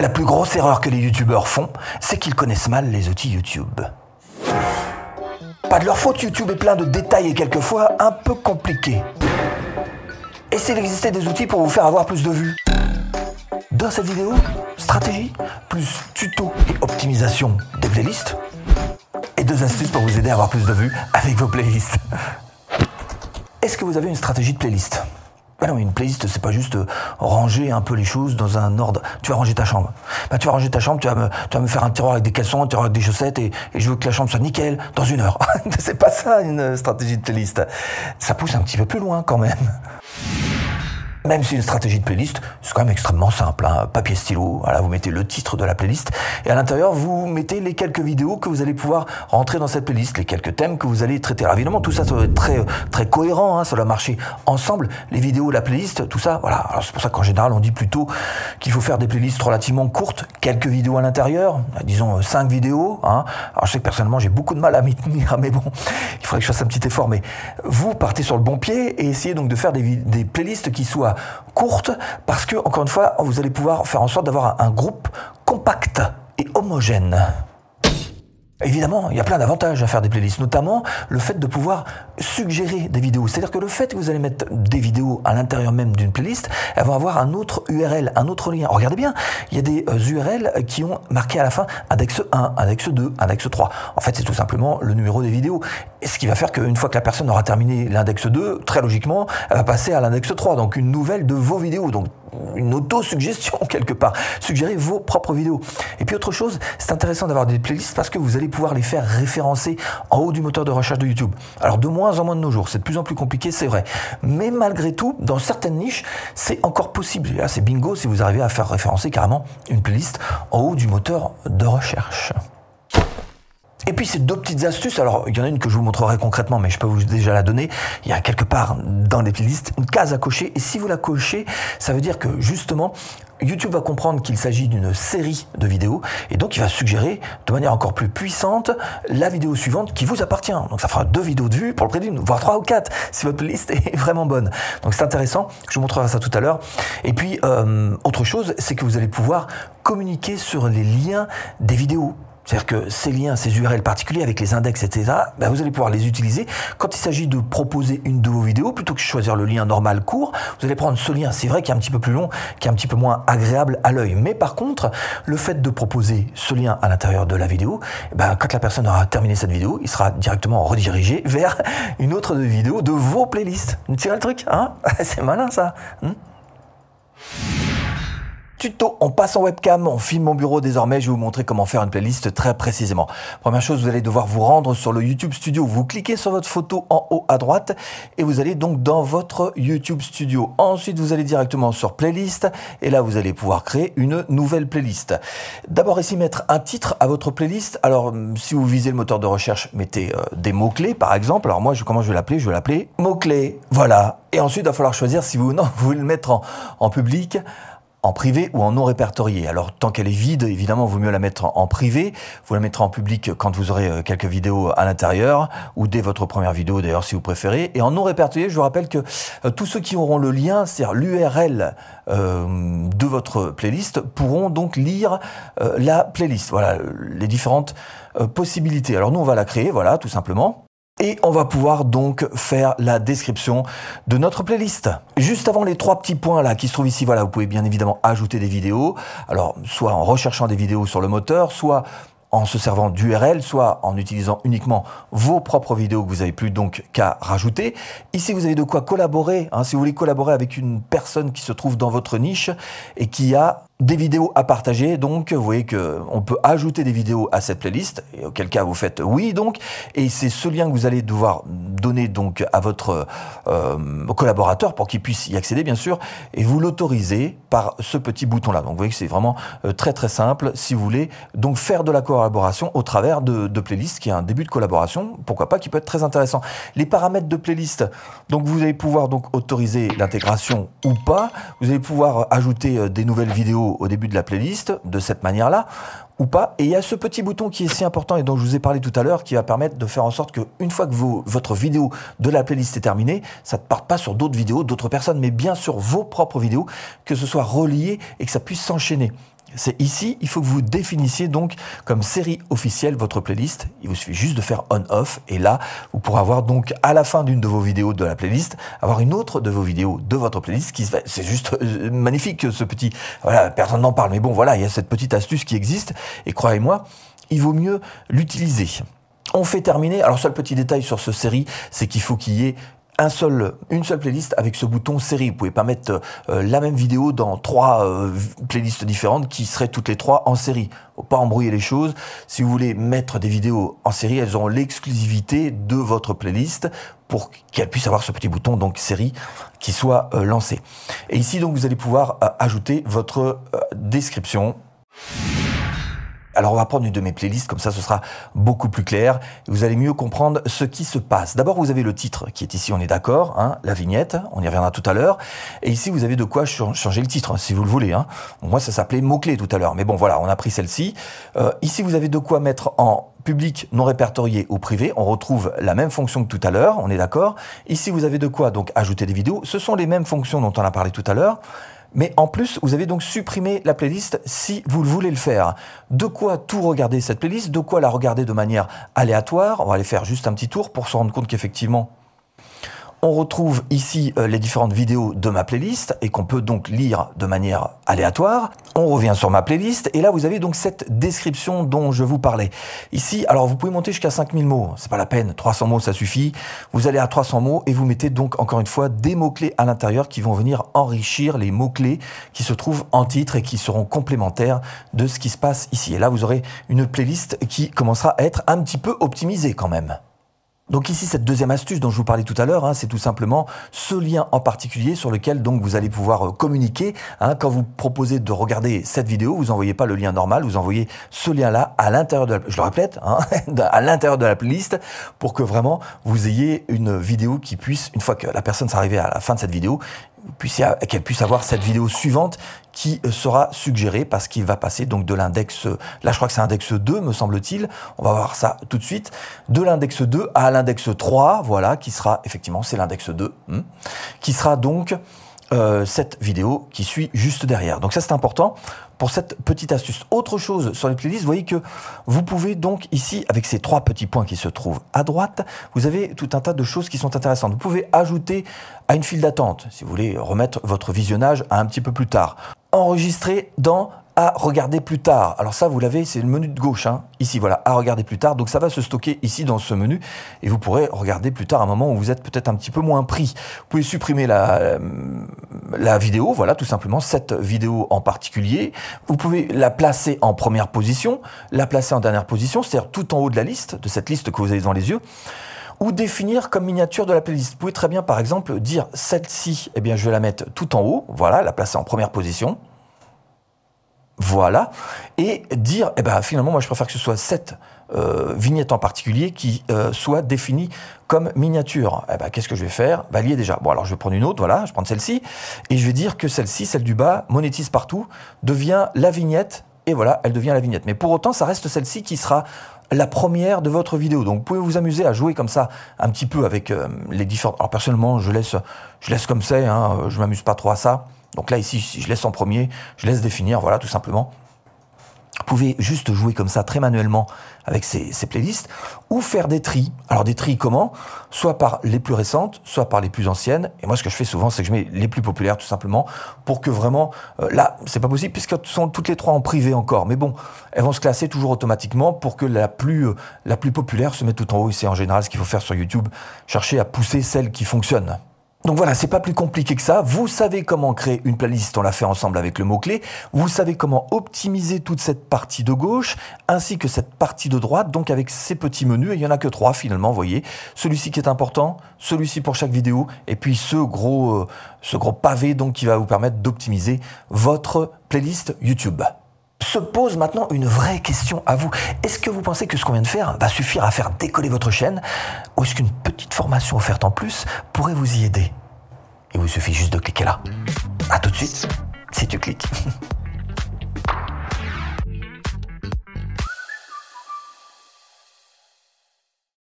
La plus grosse erreur que les youtubeurs font, c'est qu'ils connaissent mal les outils YouTube. Pas de leur faute, YouTube est plein de détails et quelquefois un peu compliqués. Essayez d'exister des outils pour vous faire avoir plus de vues. Dans cette vidéo, stratégie, plus tuto et optimisation des playlists, et deux astuces pour vous aider à avoir plus de vues avec vos playlists. Est-ce que vous avez une stratégie de playlist? Non, une playlist, c'est pas juste euh, ranger un peu les choses dans un ordre. Tu vas ranger ta chambre. Bah, tu vas ranger ta chambre, tu vas me, faire un tiroir avec des caleçons, un tiroir avec des chaussettes, et, et je veux que la chambre soit nickel dans une heure. c'est pas ça une stratégie de playlist. Ça pousse un petit peu plus loin quand même. Même si une stratégie de playlist, c'est quand même extrêmement simple. Hein. Papier stylo, voilà, vous mettez le titre de la playlist et à l'intérieur vous mettez les quelques vidéos que vous allez pouvoir rentrer dans cette playlist, les quelques thèmes que vous allez traiter. Alors évidemment tout ça, ça doit être très très cohérent, hein, ça doit marcher ensemble. Les vidéos, la playlist, tout ça, voilà. Alors c'est pour ça qu'en général on dit plutôt qu'il faut faire des playlists relativement courtes, quelques vidéos à l'intérieur, disons 5 euh, vidéos. Hein. Alors je sais que personnellement j'ai beaucoup de mal à m'y tenir, mais bon, il faudrait que je fasse un petit effort. Mais vous partez sur le bon pied et essayez donc de faire des, des playlists qui soient courte parce que, encore une fois, vous allez pouvoir faire en sorte d'avoir un groupe compact et homogène. Évidemment, il y a plein d'avantages à faire des playlists, notamment le fait de pouvoir suggérer des vidéos. C'est-à-dire que le fait que vous allez mettre des vidéos à l'intérieur même d'une playlist, elles vont avoir un autre URL, un autre lien. Regardez bien, il y a des URL euh, qui ont marqué à la fin index 1, index 2, index 3. En fait, c'est tout simplement le numéro des vidéos. Ce qui va faire qu'une fois que la personne aura terminé l'index 2, très logiquement, elle va passer à l'index 3, donc une nouvelle de vos vidéos. Une auto-suggestion quelque part. Suggérez vos propres vidéos. Et puis autre chose, c'est intéressant d'avoir des playlists parce que vous allez pouvoir les faire référencer en haut du moteur de recherche de YouTube. Alors de moins en moins de nos jours, c'est de plus en plus compliqué, c'est vrai. Mais malgré tout, dans certaines niches, c'est encore possible. là, c'est bingo si vous arrivez à faire référencer carrément une playlist en haut du moteur de recherche. Et puis ces deux petites astuces, alors il y en a une que je vous montrerai concrètement, mais je peux vous déjà la donner. Il y a quelque part dans les playlists une case à cocher, et si vous la cochez, ça veut dire que justement YouTube va comprendre qu'il s'agit d'une série de vidéos et donc il va suggérer de manière encore plus puissante la vidéo suivante qui vous appartient. Donc ça fera deux vidéos de vue pour le prix d'une, voire trois ou quatre si votre liste est vraiment bonne. Donc c'est intéressant, je vous montrerai ça tout à l'heure. Et puis euh, autre chose, c'est que vous allez pouvoir communiquer sur les liens des vidéos. C'est-à-dire que ces liens, ces URL particuliers avec les index, etc., ben vous allez pouvoir les utiliser quand il s'agit de proposer une de vos vidéos. Plutôt que de choisir le lien normal court, vous allez prendre ce lien, c'est vrai, qui est un petit peu plus long, qui est un petit peu moins agréable à l'œil. Mais par contre, le fait de proposer ce lien à l'intérieur de la vidéo, ben, quand la personne aura terminé cette vidéo, il sera directement redirigé vers une autre vidéo de vos playlists. Vous tirez le truc, hein? C'est malin ça. Hein? Tuto, on passe en webcam, on filme mon bureau désormais, je vais vous montrer comment faire une playlist très précisément. Première chose, vous allez devoir vous rendre sur le YouTube Studio, vous cliquez sur votre photo en haut à droite et vous allez donc dans votre YouTube Studio. Ensuite, vous allez directement sur playlist et là, vous allez pouvoir créer une nouvelle playlist. D'abord ici, mettre un titre à votre playlist. Alors, si vous visez le moteur de recherche, mettez euh, des mots-clés par exemple. Alors moi, je, comment je vais l'appeler? Je vais l'appeler mots-clés. Voilà. Et ensuite, il va falloir choisir si vous, non, vous voulez le mettre en public en privé ou en non répertorié. Alors tant qu'elle est vide, évidemment, vaut mieux la mettre en privé. Vous la mettrez en public quand vous aurez euh, quelques vidéos à l'intérieur ou dès votre première vidéo d'ailleurs si vous préférez. Et en non répertorié, je vous rappelle que euh, tous ceux qui auront le lien, c'est-à-dire l'URL euh, de votre playlist, pourront donc lire la playlist. Voilà les différentes possibilités. Alors nous, on va la créer, voilà, tout simplement. Et on va pouvoir donc faire la description de notre playlist. Juste avant les trois petits points là qui se trouvent ici, voilà, vous pouvez bien évidemment ajouter des vidéos. Alors, soit en recherchant des vidéos sur le moteur, soit en se servant d'URL, soit en utilisant uniquement vos propres vidéos que vous avez plus donc qu'à rajouter. Ici, vous avez de quoi collaborer. Hein, si vous voulez collaborer avec une personne qui se trouve dans votre niche et qui a des vidéos à partager. Donc, vous voyez que on peut ajouter des vidéos à cette playlist. Et auquel cas, vous faites oui, donc. Et c'est ce lien que vous allez devoir donner donc à votre euh, collaborateur pour qu'il puisse y accéder, bien sûr. Et vous l'autorisez par ce petit bouton-là. Donc, vous voyez que c'est vraiment euh, très, très simple si vous voulez donc faire de la collaboration au travers de, de playlists qui est un début de collaboration. Pourquoi pas, qui peut être très intéressant. Les paramètres de playlist. Donc, vous allez pouvoir donc autoriser l'intégration ou pas. Vous allez pouvoir ajouter euh, des nouvelles vidéos au début de la playlist de cette manière-là ou pas. Et il y a ce petit bouton qui est si important et dont je vous ai parlé tout à l'heure qui va permettre de faire en sorte que une fois que votre vidéo de la playlist est terminée, ça ne parte pas sur d'autres vidéos d'autres personnes, mais bien sur vos propres vidéos, que ce soit relié et que ça puisse s'enchaîner. C'est ici, il faut que vous définissiez donc comme série officielle votre playlist. Il vous suffit juste de faire on-off et là, vous pourrez avoir donc à la fin d'une de vos vidéos de la playlist, avoir une autre de vos vidéos de votre playlist qui c'est juste euh, magnifique ce petit, voilà, personne n'en parle, mais bon voilà, il y a cette petite astuce qui existe et croyez-moi, il vaut mieux l'utiliser. On fait terminer. Alors, seul petit détail sur ce série, c'est qu'il faut qu'il y ait un seul, une seule playlist avec ce bouton série. Vous pouvez pas mettre euh, la même vidéo dans trois euh, playlists différentes qui seraient toutes les trois en série. Pas embrouiller les choses. Si vous voulez mettre des vidéos en série, elles auront l'exclusivité de votre playlist pour qu'elles puissent avoir ce petit bouton donc série qui soit euh, lancé. Et ici donc vous allez pouvoir ajouter votre description. Alors on va prendre une de mes playlists, comme ça ce sera beaucoup plus clair. Vous allez mieux comprendre ce qui se passe. D'abord vous avez le titre qui est ici, on est d'accord, hein, la vignette, on y reviendra tout à l'heure. Et ici vous avez de quoi changer le titre, si vous le voulez. Hein. Moi ça s'appelait mots-clés tout à l'heure, mais bon voilà, on a pris celle-ci. Euh, ici vous avez de quoi mettre en public non répertorié ou privé, on retrouve la même fonction que tout à l'heure, on est d'accord. Ici vous avez de quoi donc ajouter des vidéos, ce sont les mêmes fonctions dont on a parlé tout à l'heure. Mais en plus, vous avez donc supprimé la playlist si vous voulez le faire. De quoi tout regarder cette playlist, de quoi la regarder de manière aléatoire? On va aller faire juste un petit tour pour se rendre compte qu'effectivement, on retrouve ici euh, les différentes vidéos de ma playlist et qu'on peut donc lire de manière aléatoire. On revient sur ma playlist et là vous avez donc cette description dont je vous parlais. Ici, alors vous pouvez monter jusqu'à 5000 mots, c'est pas la peine, 300 mots ça suffit. Vous allez à 300 mots et vous mettez donc encore une fois des mots-clés à l'intérieur qui vont venir enrichir les mots-clés qui se trouvent en titre et qui seront complémentaires de ce qui se passe ici. Et là vous aurez une playlist qui commencera à être un petit peu optimisée quand même. Donc ici, cette deuxième astuce dont je vous parlais tout à l'heure, hein, c'est tout simplement ce lien en particulier sur lequel vous allez pouvoir euh, communiquer. Hein. quand vous proposez de regarder cette vidéo, vous envoyez pas le lien normal, vous envoyez ce lien-là à l'intérieur de la, je répète, hein, à l'intérieur de la playlist pour que vraiment vous ayez une vidéo qui puisse, une fois que la personne s'est arrivée à la fin de cette vidéo, qu'elle puisse avoir cette vidéo suivante qui euh, sera suggérée parce qu'il va passer donc de l'index, là je crois que c'est index 2 me semble-t-il, on va voir ça tout de suite, de l'index 2 à l'index 3, voilà, qui sera effectivement, c'est l'index 2, hmm, qui sera donc euh, cette vidéo qui suit juste derrière. Donc ça c'est important pour cette petite astuce. Autre chose sur les playlists, vous voyez que vous pouvez donc ici, avec ces trois petits points qui se trouvent à droite, vous avez tout un tas de choses qui sont intéressantes. Vous pouvez ajouter à une file d'attente, si vous voulez remettre votre visionnage à un petit peu plus tard. Enregistrer dans à regarder plus tard. Alors ça, vous l'avez, c'est le menu de gauche, hein. ici, voilà, à regarder plus tard. Donc ça va se stocker ici dans ce menu et vous pourrez regarder plus tard à un moment où vous êtes peut-être un petit peu moins pris. Vous pouvez supprimer la, euh, la vidéo, voilà, tout simplement, cette vidéo en particulier. Vous pouvez la placer en première position, la placer en dernière position, c'est-à-dire tout en haut de la liste, de cette liste que vous avez dans les yeux ou définir comme miniature de la playlist. Vous pouvez très bien, par exemple, dire celle-ci, eh bien, je vais la mettre tout en haut, voilà, la placer en première position. Voilà. Et dire, eh ben, finalement, moi, je préfère que ce soit cette euh, vignette en particulier qui euh, soit définie comme miniature. Eh ben, qu'est-ce que je vais faire? Bah, Lier déjà. Bon, alors je vais prendre une autre, voilà, je prends celle-ci, et je vais dire que celle-ci, celle du bas, monétise partout, devient la vignette, et voilà, elle devient la vignette. Mais pour autant, ça reste celle-ci qui sera la première de votre vidéo. Donc vous pouvez vous amuser à jouer comme ça un petit peu avec euh, les différents. Alors personnellement, je laisse, je laisse comme c'est, hein, je m'amuse pas trop à ça. Donc là, ici, si je laisse en premier, je laisse définir, voilà, tout simplement. Vous pouvez juste jouer comme ça très manuellement avec ces, playlists ou faire des tris. Alors des tris comment? Soit par les plus récentes, soit par les plus anciennes. Et moi ce que je fais souvent c'est que je mets les plus populaires tout simplement pour que vraiment euh, là c'est pas possible puisqu'elles sont toutes les trois en privé encore. Mais bon, elles vont se classer toujours automatiquement pour que la plus euh, la plus populaire se mette tout en haut. Et c'est en général ce qu'il faut faire sur YouTube, chercher à pousser celles qui fonctionnent. Donc voilà, c'est pas plus compliqué que ça. Vous savez comment créer une playlist, on l'a fait ensemble avec le mot-clé. Vous savez comment optimiser toute cette partie de gauche, ainsi que cette partie de droite, donc avec ces petits menus. Et il y en a que trois finalement, vous voyez. Celui-ci qui est important, celui-ci pour chaque vidéo, et puis ce gros, euh, ce gros pavé donc qui va vous permettre d'optimiser votre playlist YouTube se pose maintenant une vraie question à vous. Est-ce que vous pensez que ce qu'on vient de faire va suffire à faire décoller votre chaîne Ou est-ce qu'une petite formation offerte en plus pourrait vous y aider? Il vous suffit juste de cliquer là. A tout de suite, si tu cliques.